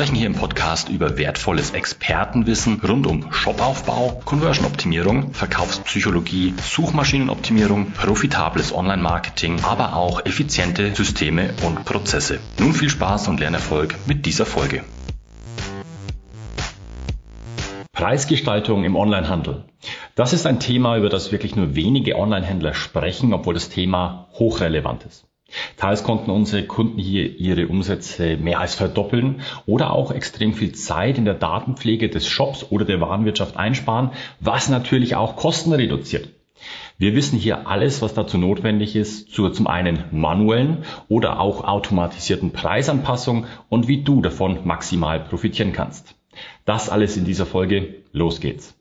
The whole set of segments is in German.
sprechen hier im Podcast über wertvolles Expertenwissen rund um Shopaufbau, Conversion-Optimierung, Verkaufspsychologie, Suchmaschinenoptimierung, profitables Online-Marketing, aber auch effiziente Systeme und Prozesse. Nun viel Spaß und Lernerfolg mit dieser Folge. Preisgestaltung im Onlinehandel. Das ist ein Thema, über das wirklich nur wenige Onlinehändler sprechen, obwohl das Thema hochrelevant ist. Teils konnten unsere Kunden hier ihre Umsätze mehr als verdoppeln oder auch extrem viel Zeit in der Datenpflege des Shops oder der Warenwirtschaft einsparen, was natürlich auch Kosten reduziert. Wir wissen hier alles, was dazu notwendig ist, zur zum einen manuellen oder auch automatisierten Preisanpassung und wie du davon maximal profitieren kannst. Das alles in dieser Folge. Los geht's.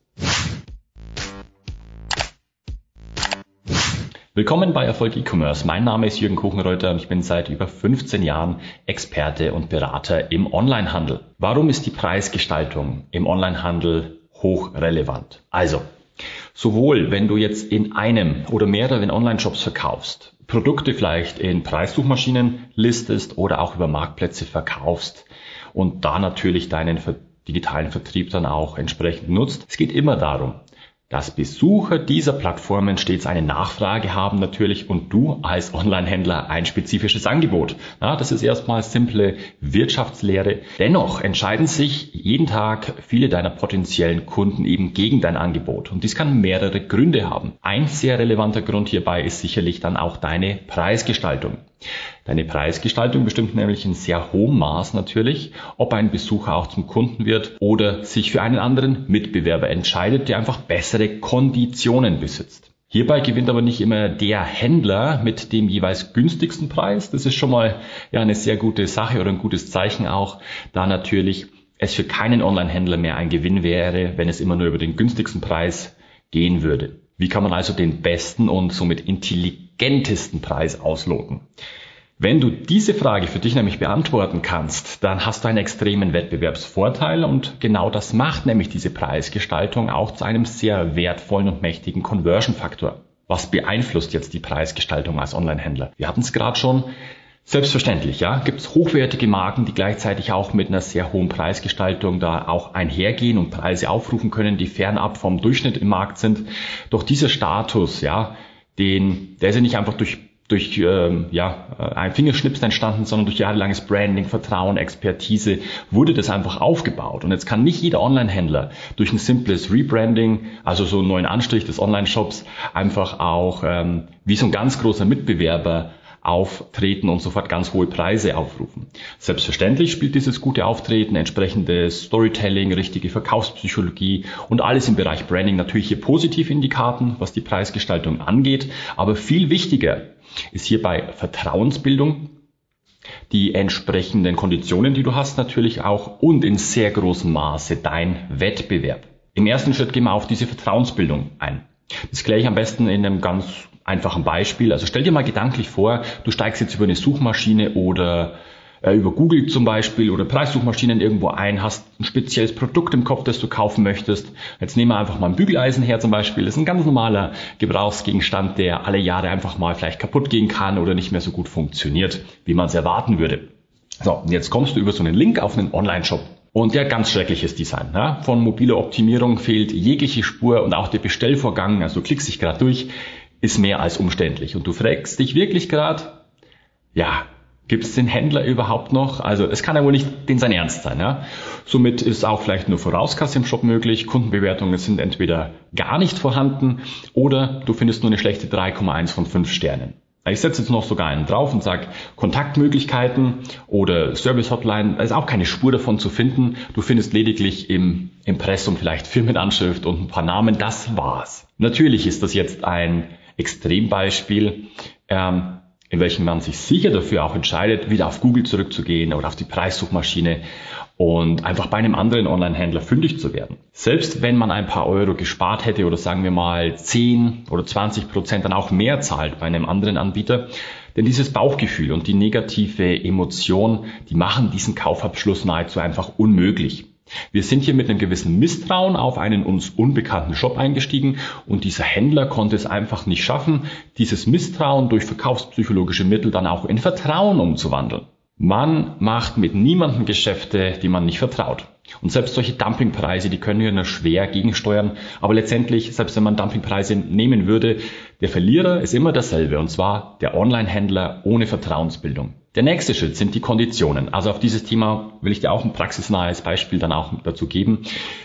Willkommen bei Erfolg E-Commerce. Mein Name ist Jürgen Kuchenreuter und ich bin seit über 15 Jahren Experte und Berater im Onlinehandel. Warum ist die Preisgestaltung im Onlinehandel hochrelevant? Also, sowohl wenn du jetzt in einem oder mehreren Online-Shops verkaufst, Produkte vielleicht in Preissuchmaschinen listest oder auch über Marktplätze verkaufst und da natürlich deinen digitalen Vertrieb dann auch entsprechend nutzt. Es geht immer darum, dass Besucher dieser Plattformen stets eine Nachfrage haben natürlich und du als Online-Händler ein spezifisches Angebot. Ja, das ist erstmal simple Wirtschaftslehre. Dennoch entscheiden sich jeden Tag viele deiner potenziellen Kunden eben gegen dein Angebot und dies kann mehrere Gründe haben. Ein sehr relevanter Grund hierbei ist sicherlich dann auch deine Preisgestaltung. Deine Preisgestaltung bestimmt nämlich in sehr hohem Maß natürlich, ob ein Besucher auch zum Kunden wird oder sich für einen anderen Mitbewerber entscheidet, der einfach bessere Konditionen besitzt. Hierbei gewinnt aber nicht immer der Händler mit dem jeweils günstigsten Preis. Das ist schon mal ja eine sehr gute Sache oder ein gutes Zeichen auch, da natürlich es für keinen Online-Händler mehr ein Gewinn wäre, wenn es immer nur über den günstigsten Preis gehen würde. Wie kann man also den besten und somit intelligentesten Preis ausloten? Wenn du diese Frage für dich nämlich beantworten kannst, dann hast du einen extremen Wettbewerbsvorteil und genau das macht nämlich diese Preisgestaltung auch zu einem sehr wertvollen und mächtigen Conversion-Faktor. Was beeinflusst jetzt die Preisgestaltung als Online-Händler? Wir hatten es gerade schon. Selbstverständlich, ja, gibt es hochwertige Marken, die gleichzeitig auch mit einer sehr hohen Preisgestaltung da auch einhergehen und Preise aufrufen können, die fernab vom Durchschnitt im Markt sind. Doch dieser Status, ja, den, der ist ja nicht einfach durch durch ähm, ja, äh, ein Fingerschnips entstanden, sondern durch jahrelanges Branding, Vertrauen, Expertise wurde das einfach aufgebaut. Und jetzt kann nicht jeder Online-Händler durch ein simples Rebranding, also so einen neuen Anstrich des Online-Shops, einfach auch ähm, wie so ein ganz großer Mitbewerber auftreten und sofort ganz hohe Preise aufrufen. Selbstverständlich spielt dieses gute Auftreten, entsprechendes Storytelling, richtige Verkaufspsychologie und alles im Bereich Branding natürlich hier positiv in die Karten, was die Preisgestaltung angeht. Aber viel wichtiger ist hierbei Vertrauensbildung, die entsprechenden Konditionen, die du hast natürlich auch und in sehr großem Maße dein Wettbewerb. Im ersten Schritt gehen wir auf diese Vertrauensbildung ein. Das kläre ich am besten in einem ganz einfachen Beispiel. Also stell dir mal gedanklich vor, du steigst jetzt über eine Suchmaschine oder äh, über Google zum Beispiel oder Preissuchmaschinen irgendwo ein, hast ein spezielles Produkt im Kopf, das du kaufen möchtest. Jetzt nehmen wir einfach mal ein Bügeleisen her zum Beispiel. Das ist ein ganz normaler Gebrauchsgegenstand, der alle Jahre einfach mal vielleicht kaputt gehen kann oder nicht mehr so gut funktioniert, wie man es erwarten würde. So, und jetzt kommst du über so einen Link auf einen Online-Shop. Und der ganz schreckliches Design. Ja? Von mobiler Optimierung fehlt jegliche Spur und auch der Bestellvorgang, also du klickst dich gerade durch, ist mehr als umständlich. Und du fragst dich wirklich gerade, ja, Gibt es den Händler überhaupt noch? Also es kann ja wohl nicht den sein Ernst sein. Ja? Somit ist auch vielleicht nur Vorauskasse im Shop möglich. Kundenbewertungen sind entweder gar nicht vorhanden oder du findest nur eine schlechte 3,1 von 5 Sternen. Ich setze jetzt noch sogar einen drauf und sage Kontaktmöglichkeiten oder Service Hotline. Da ist auch keine Spur davon zu finden. Du findest lediglich im Impressum vielleicht Firmenanschrift und ein paar Namen. Das war's. Natürlich ist das jetzt ein Extrembeispiel. Ähm, in welchen man sich sicher dafür auch entscheidet, wieder auf Google zurückzugehen oder auf die Preissuchmaschine und einfach bei einem anderen Online-Händler fündig zu werden. Selbst wenn man ein paar Euro gespart hätte oder sagen wir mal 10 oder 20 Prozent dann auch mehr zahlt bei einem anderen Anbieter, denn dieses Bauchgefühl und die negative Emotion, die machen diesen Kaufabschluss nahezu einfach unmöglich. Wir sind hier mit einem gewissen Misstrauen auf einen uns unbekannten Shop eingestiegen und dieser Händler konnte es einfach nicht schaffen, dieses Misstrauen durch verkaufspsychologische Mittel dann auch in Vertrauen umzuwandeln. Man macht mit niemandem Geschäfte, die man nicht vertraut. Und selbst solche Dumpingpreise, die können wir nur schwer gegensteuern. Aber letztendlich, selbst wenn man Dumpingpreise nehmen würde, der Verlierer ist immer derselbe, und zwar der Online-Händler ohne Vertrauensbildung. Der nächste Schritt sind die Konditionen. Also auf dieses Thema will ich dir auch ein praxisnahes Beispiel dann auch dazu geben.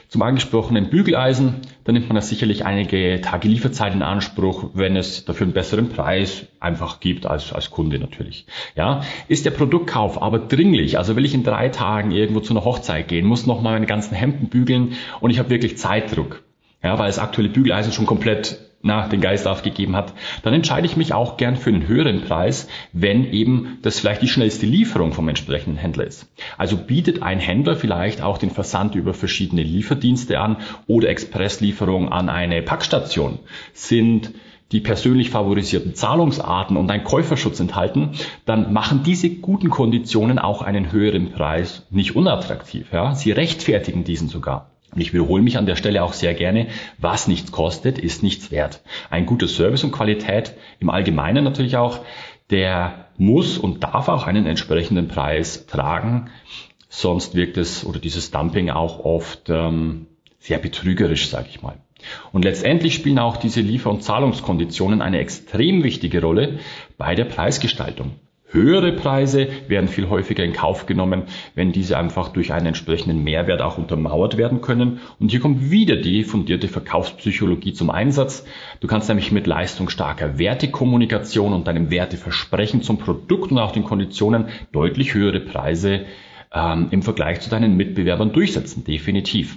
Zum angesprochenen Bügeleisen, da nimmt man ja sicherlich einige Tage Lieferzeit in Anspruch, wenn es dafür einen besseren Preis einfach gibt als, als Kunde natürlich. Ja, ist der Produktkauf aber dringlich, also will ich in drei Tagen irgendwo zu einer Hochzeit gehen, muss noch mal meine ganzen Hemden bügeln und ich habe wirklich Zeitdruck. Ja, weil das aktuelle Bügeleisen schon komplett na, den Geist aufgegeben hat, dann entscheide ich mich auch gern für einen höheren Preis, wenn eben das vielleicht die schnellste Lieferung vom entsprechenden Händler ist. Also bietet ein Händler vielleicht auch den Versand über verschiedene Lieferdienste an oder Expresslieferung an eine Packstation. Sind die persönlich favorisierten Zahlungsarten und ein Käuferschutz enthalten, dann machen diese guten Konditionen auch einen höheren Preis nicht unattraktiv. Ja? Sie rechtfertigen diesen sogar. Und ich wiederhole mich an der Stelle auch sehr gerne, was nichts kostet, ist nichts wert. Ein guter Service und Qualität im Allgemeinen natürlich auch, der muss und darf auch einen entsprechenden Preis tragen. Sonst wirkt es oder dieses Dumping auch oft ähm, sehr betrügerisch, sage ich mal. Und letztendlich spielen auch diese Liefer- und Zahlungskonditionen eine extrem wichtige Rolle bei der Preisgestaltung. Höhere Preise werden viel häufiger in Kauf genommen, wenn diese einfach durch einen entsprechenden Mehrwert auch untermauert werden können. Und hier kommt wieder die fundierte Verkaufspsychologie zum Einsatz. Du kannst nämlich mit leistungsstarker Wertekommunikation und deinem Werteversprechen zum Produkt und auch den Konditionen deutlich höhere Preise ähm, im Vergleich zu deinen Mitbewerbern durchsetzen. Definitiv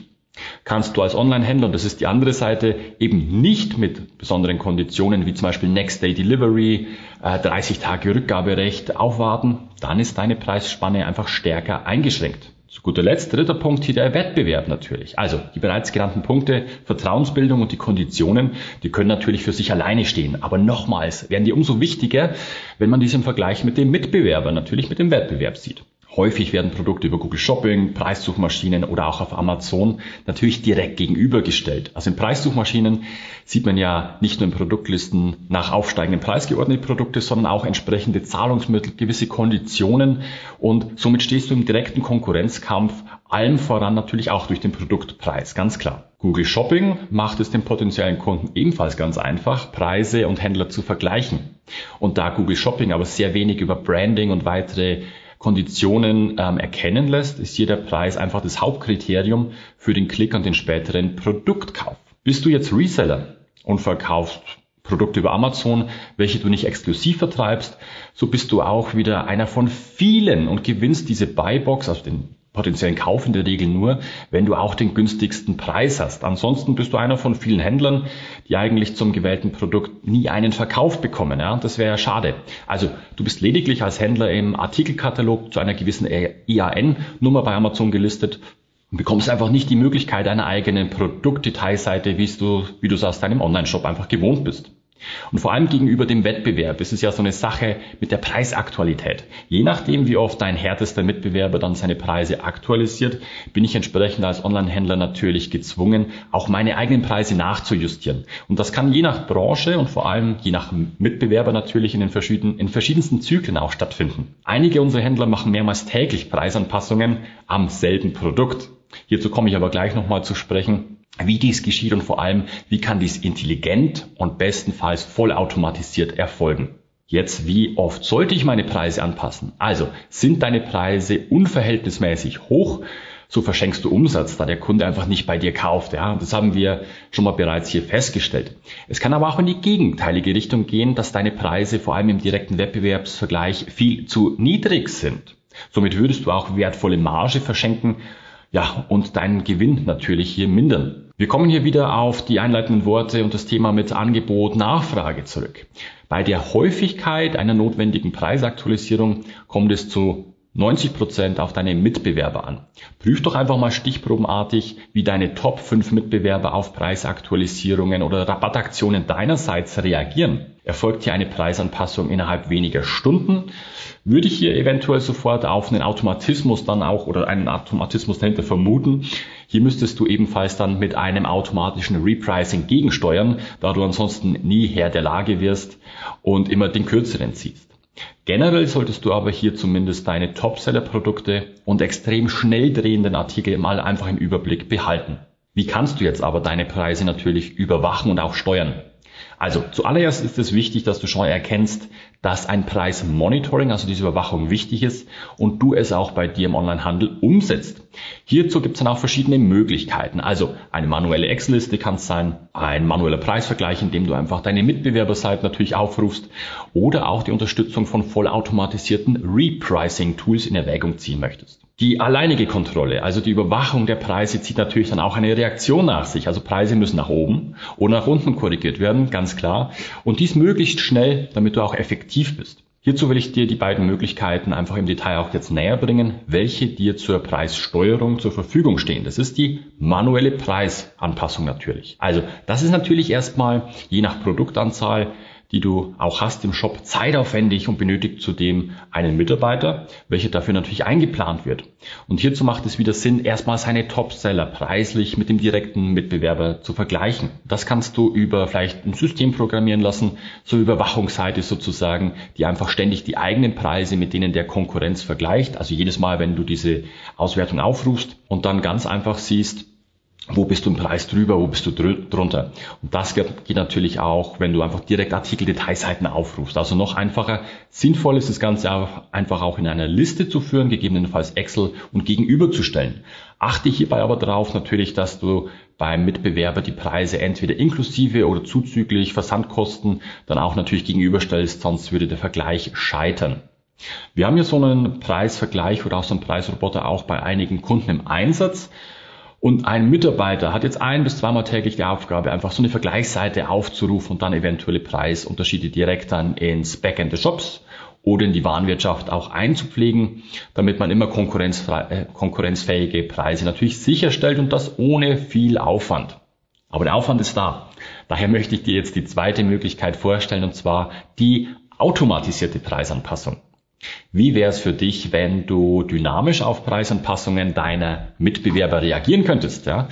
kannst du als Online-Händler, und das ist die andere Seite, eben nicht mit besonderen Konditionen wie zum Beispiel Next Day Delivery, 30 äh, Tage Rückgaberecht aufwarten, dann ist deine Preisspanne einfach stärker eingeschränkt. Zu guter Letzt, dritter Punkt hier der Wettbewerb natürlich. Also die bereits genannten Punkte, Vertrauensbildung und die Konditionen, die können natürlich für sich alleine stehen. Aber nochmals werden die umso wichtiger, wenn man dies im Vergleich mit dem Mitbewerber, natürlich mit dem Wettbewerb sieht. Häufig werden Produkte über Google Shopping, Preissuchmaschinen oder auch auf Amazon natürlich direkt gegenübergestellt. Also in Preissuchmaschinen sieht man ja nicht nur in Produktlisten nach aufsteigendem Preis geordnete Produkte, sondern auch entsprechende Zahlungsmittel, gewisse Konditionen und somit stehst du im direkten Konkurrenzkampf, allem voran natürlich auch durch den Produktpreis, ganz klar. Google Shopping macht es den potenziellen Kunden ebenfalls ganz einfach, Preise und Händler zu vergleichen. Und da Google Shopping aber sehr wenig über Branding und weitere Konditionen ähm, erkennen lässt, ist hier der Preis einfach das Hauptkriterium für den Klick und den späteren Produktkauf. Bist du jetzt Reseller und verkaufst Produkte über Amazon, welche du nicht exklusiv vertreibst, so bist du auch wieder einer von vielen und gewinnst diese Buybox, also den potenziellen Kauf in der Regel nur, wenn du auch den günstigsten Preis hast. Ansonsten bist du einer von vielen Händlern, die eigentlich zum gewählten Produkt nie einen Verkauf bekommen. Ja? Das wäre ja schade. Also du bist lediglich als Händler im Artikelkatalog zu einer gewissen IAN-Nummer bei Amazon gelistet und bekommst einfach nicht die Möglichkeit einer eigenen Produktdetailseite, wie du, wie du es aus deinem Online-Shop einfach gewohnt bist. Und vor allem gegenüber dem Wettbewerb ist es ja so eine Sache mit der Preisaktualität. Je nachdem, wie oft dein härtester Mitbewerber dann seine Preise aktualisiert, bin ich entsprechend als Online-Händler natürlich gezwungen, auch meine eigenen Preise nachzujustieren. Und das kann je nach Branche und vor allem je nach Mitbewerber natürlich in den verschiedenen, in verschiedensten Zyklen auch stattfinden. Einige unserer Händler machen mehrmals täglich Preisanpassungen am selben Produkt. Hierzu komme ich aber gleich nochmal zu sprechen wie dies geschieht und vor allem, wie kann dies intelligent und bestenfalls vollautomatisiert erfolgen. Jetzt, wie oft sollte ich meine Preise anpassen? Also, sind deine Preise unverhältnismäßig hoch, so verschenkst du Umsatz, da der Kunde einfach nicht bei dir kauft. Ja, das haben wir schon mal bereits hier festgestellt. Es kann aber auch in die gegenteilige Richtung gehen, dass deine Preise vor allem im direkten Wettbewerbsvergleich viel zu niedrig sind. Somit würdest du auch wertvolle Marge verschenken, ja, und deinen Gewinn natürlich hier mindern. Wir kommen hier wieder auf die einleitenden Worte und das Thema mit Angebot, Nachfrage zurück. Bei der Häufigkeit einer notwendigen Preisaktualisierung kommt es zu 90 Prozent auf deine Mitbewerber an. Prüf doch einfach mal stichprobenartig, wie deine Top 5 Mitbewerber auf Preisaktualisierungen oder Rabattaktionen deinerseits reagieren. Erfolgt hier eine Preisanpassung innerhalb weniger Stunden, würde ich hier eventuell sofort auf einen Automatismus dann auch oder einen Automatismus dahinter vermuten. Hier müsstest du ebenfalls dann mit einem automatischen Repricing gegensteuern, da du ansonsten nie Herr der Lage wirst und immer den kürzeren ziehst. Generell solltest du aber hier zumindest deine Topseller-Produkte und extrem schnell drehenden Artikel mal einfach im Überblick behalten. Wie kannst du jetzt aber deine Preise natürlich überwachen und auch steuern? Also zuallererst ist es wichtig, dass du schon erkennst, dass ein Preismonitoring, also diese Überwachung wichtig ist und du es auch bei dir im Onlinehandel umsetzt. Hierzu gibt es dann auch verschiedene Möglichkeiten. Also eine manuelle Excel-Liste kann es sein, ein manueller Preisvergleich, in dem du einfach deine Mitbewerberseite natürlich aufrufst oder auch die Unterstützung von vollautomatisierten Repricing-Tools in Erwägung ziehen möchtest. Die alleinige Kontrolle, also die Überwachung der Preise, zieht natürlich dann auch eine Reaktion nach sich. Also Preise müssen nach oben oder nach unten korrigiert werden, ganz klar. Und dies möglichst schnell, damit du auch effektiv bist. Hierzu will ich dir die beiden Möglichkeiten einfach im Detail auch jetzt näher bringen, welche dir zur Preissteuerung zur Verfügung stehen. Das ist die manuelle Preisanpassung natürlich. Also das ist natürlich erstmal je nach Produktanzahl die du auch hast im Shop, zeitaufwendig und benötigt zudem einen Mitarbeiter, welcher dafür natürlich eingeplant wird. Und hierzu macht es wieder Sinn, erstmal seine Topseller preislich mit dem direkten Mitbewerber zu vergleichen. Das kannst du über vielleicht ein System programmieren lassen, zur Überwachungsseite sozusagen, die einfach ständig die eigenen Preise mit denen der Konkurrenz vergleicht. Also jedes Mal, wenn du diese Auswertung aufrufst und dann ganz einfach siehst, wo bist du im Preis drüber, wo bist du drunter. Und das geht natürlich auch, wenn du einfach direkt Artikel-Detailseiten aufrufst. Also noch einfacher. Sinnvoll ist das Ganze einfach auch in einer Liste zu führen, gegebenenfalls Excel und gegenüberzustellen. Achte hierbei aber darauf natürlich, dass du beim Mitbewerber die Preise entweder inklusive oder zuzüglich Versandkosten dann auch natürlich gegenüberstellst, sonst würde der Vergleich scheitern. Wir haben hier so einen Preisvergleich oder auch so einen Preisroboter auch bei einigen Kunden im Einsatz. Und ein Mitarbeiter hat jetzt ein bis zweimal täglich die Aufgabe, einfach so eine Vergleichsseite aufzurufen und dann eventuelle Preisunterschiede direkt dann ins Backend des Shops oder in die Warenwirtschaft auch einzupflegen, damit man immer äh, konkurrenzfähige Preise natürlich sicherstellt und das ohne viel Aufwand. Aber der Aufwand ist da. Daher möchte ich dir jetzt die zweite Möglichkeit vorstellen und zwar die automatisierte Preisanpassung. Wie wäre es für dich, wenn du dynamisch auf Preisanpassungen deiner Mitbewerber reagieren könntest? Ja?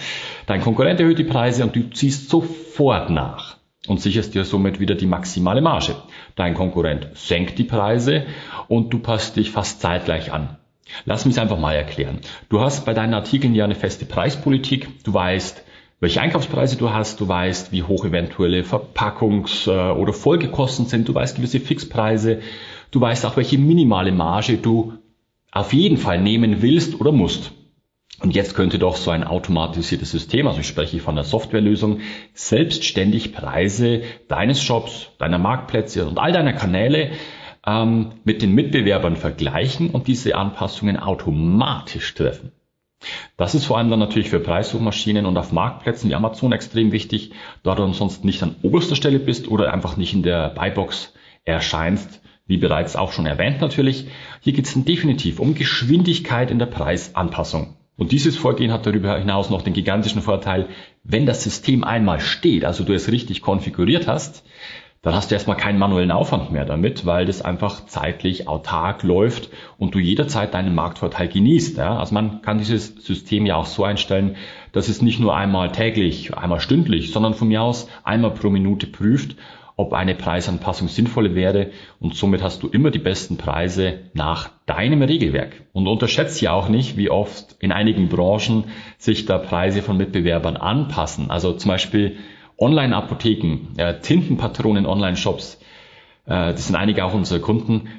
Dein Konkurrent erhöht die Preise und du ziehst sofort nach und sicherst dir somit wieder die maximale Marge. Dein Konkurrent senkt die Preise und du passt dich fast zeitgleich an. Lass mich einfach mal erklären. Du hast bei deinen Artikeln ja eine feste Preispolitik. Du weißt, welche Einkaufspreise du hast, du weißt, wie hoch eventuelle Verpackungs- äh, oder Folgekosten sind, du weißt gewisse Fixpreise, Du weißt auch, welche minimale Marge du auf jeden Fall nehmen willst oder musst. Und jetzt könnte doch so ein automatisiertes System, also ich spreche von der Softwarelösung, selbstständig Preise deines Shops, deiner Marktplätze und all deiner Kanäle ähm, mit den Mitbewerbern vergleichen und diese Anpassungen automatisch treffen. Das ist vor allem dann natürlich für Preissuchmaschinen und auf Marktplätzen wie Amazon extrem wichtig, da du ansonsten nicht an oberster Stelle bist oder einfach nicht in der Buybox erscheinst, wie bereits auch schon erwähnt natürlich, hier geht es definitiv um Geschwindigkeit in der Preisanpassung. Und dieses Vorgehen hat darüber hinaus noch den gigantischen Vorteil, wenn das System einmal steht, also du es richtig konfiguriert hast, dann hast du erstmal keinen manuellen Aufwand mehr damit, weil das einfach zeitlich autark läuft und du jederzeit deinen Marktvorteil genießt. Also man kann dieses System ja auch so einstellen, dass es nicht nur einmal täglich, einmal stündlich, sondern von mir aus einmal pro Minute prüft ob eine Preisanpassung sinnvoll wäre und somit hast du immer die besten Preise nach deinem Regelwerk. Und unterschätzt ja auch nicht, wie oft in einigen Branchen sich da Preise von Mitbewerbern anpassen. Also zum Beispiel Online-Apotheken, äh, Tintenpatronen, Online-Shops, äh, das sind einige auch unsere Kunden,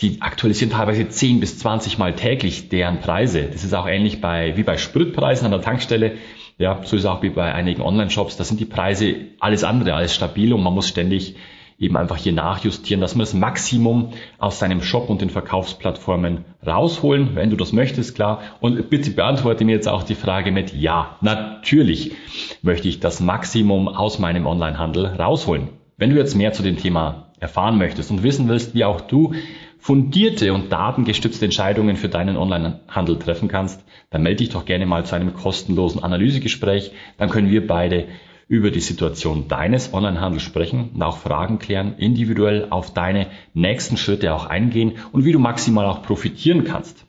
die aktualisieren teilweise 10 bis 20 Mal täglich deren Preise. Das ist auch ähnlich bei, wie bei Spritpreisen an der Tankstelle. Ja, so ist auch wie bei einigen Online-Shops. Da sind die Preise alles andere als stabil und man muss ständig eben einfach hier nachjustieren, dass wir das Maximum aus seinem Shop und den Verkaufsplattformen rausholen, wenn du das möchtest, klar. Und bitte beantworte mir jetzt auch die Frage mit Ja. Natürlich möchte ich das Maximum aus meinem Onlinehandel rausholen. Wenn du jetzt mehr zu dem Thema erfahren möchtest und wissen willst, wie auch du fundierte und datengestützte Entscheidungen für deinen Onlinehandel treffen kannst, dann melde dich doch gerne mal zu einem kostenlosen Analysegespräch. Dann können wir beide über die Situation deines Onlinehandels sprechen und auch Fragen klären, individuell auf deine nächsten Schritte auch eingehen und wie du maximal auch profitieren kannst.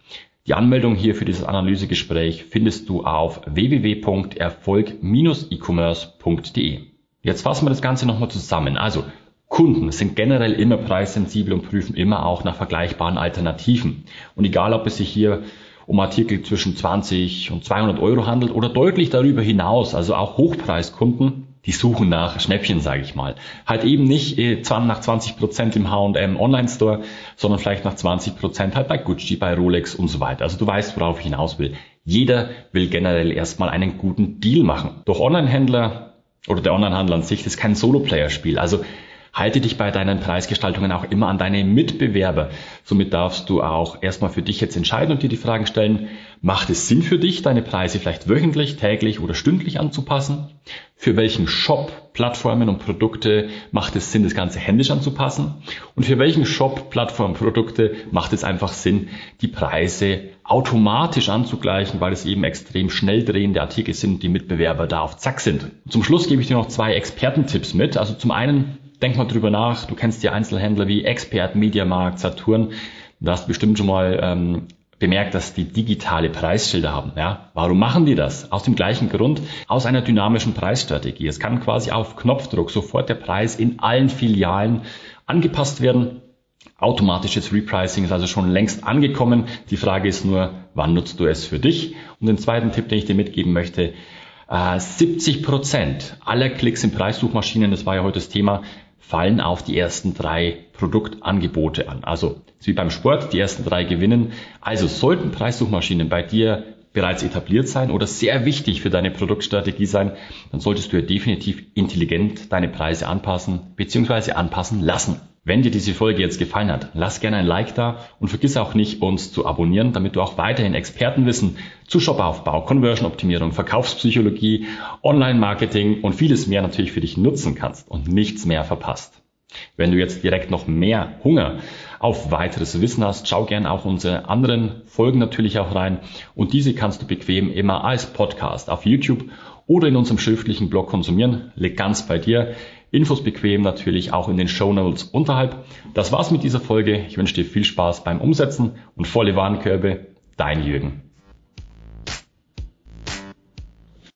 Die Anmeldung hier für dieses Analysegespräch findest du auf www.erfolg-e-commerce.de. Jetzt fassen wir das Ganze nochmal zusammen. Also Kunden sind generell immer preissensibel und prüfen immer auch nach vergleichbaren Alternativen. Und egal, ob es sich hier um Artikel zwischen 20 und 200 Euro handelt oder deutlich darüber hinaus, also auch Hochpreiskunden, die suchen nach Schnäppchen, sage ich mal. Halt eben nicht äh, nach 20 Prozent im H&M Online-Store, sondern vielleicht nach 20 Prozent halt bei Gucci, bei Rolex und so weiter. Also du weißt, worauf ich hinaus will. Jeder will generell erstmal einen guten Deal machen. Doch Online-Händler oder der Online-Handel an sich ist kein Solo-Player-Spiel. Also Halte dich bei deinen Preisgestaltungen auch immer an deine Mitbewerber. Somit darfst du auch erstmal für dich jetzt entscheiden und dir die Fragen stellen, macht es Sinn für dich, deine Preise vielleicht wöchentlich, täglich oder stündlich anzupassen? Für welchen Shop, Plattformen und Produkte macht es Sinn, das Ganze händisch anzupassen? Und für welchen Shop, Plattform, Produkte macht es einfach Sinn, die Preise automatisch anzugleichen, weil es eben extrem schnell drehende Artikel sind, die Mitbewerber da auf Zack sind. zum Schluss gebe ich dir noch zwei Expertentipps mit. Also zum einen denk mal drüber nach. Du kennst ja Einzelhändler wie Expert, Mediamarkt, Saturn. Du hast bestimmt schon mal ähm, bemerkt, dass die digitale Preisschilder haben. Ja, warum machen die das? Aus dem gleichen Grund, aus einer dynamischen Preisstrategie. Es kann quasi auf Knopfdruck sofort der Preis in allen Filialen angepasst werden. Automatisches Repricing ist also schon längst angekommen. Die Frage ist nur, wann nutzt du es für dich? Und den zweiten Tipp, den ich dir mitgeben möchte, 70 äh, Prozent aller Klicks in Preissuchmaschinen, das war ja heute das Thema, fallen auf die ersten drei Produktangebote an. Also wie beim Sport, die ersten drei gewinnen. Also sollten Preissuchmaschinen bei dir bereits etabliert sein oder sehr wichtig für deine Produktstrategie sein, dann solltest du ja definitiv intelligent deine Preise anpassen bzw. anpassen lassen. Wenn dir diese Folge jetzt gefallen hat, lass gerne ein Like da und vergiss auch nicht, uns zu abonnieren, damit du auch weiterhin Expertenwissen zu Shopaufbau, Conversion-Optimierung, Verkaufspsychologie, Online-Marketing und vieles mehr natürlich für dich nutzen kannst und nichts mehr verpasst. Wenn du jetzt direkt noch mehr Hunger auf weiteres Wissen hast, schau gerne auch unsere anderen Folgen natürlich auch rein und diese kannst du bequem immer als Podcast auf YouTube oder in unserem schriftlichen Blog konsumieren. Liegt ganz bei dir. Infos bequem natürlich auch in den Show Notes unterhalb. Das war's mit dieser Folge. Ich wünsche dir viel Spaß beim Umsetzen und volle Warenkörbe. Dein Jürgen.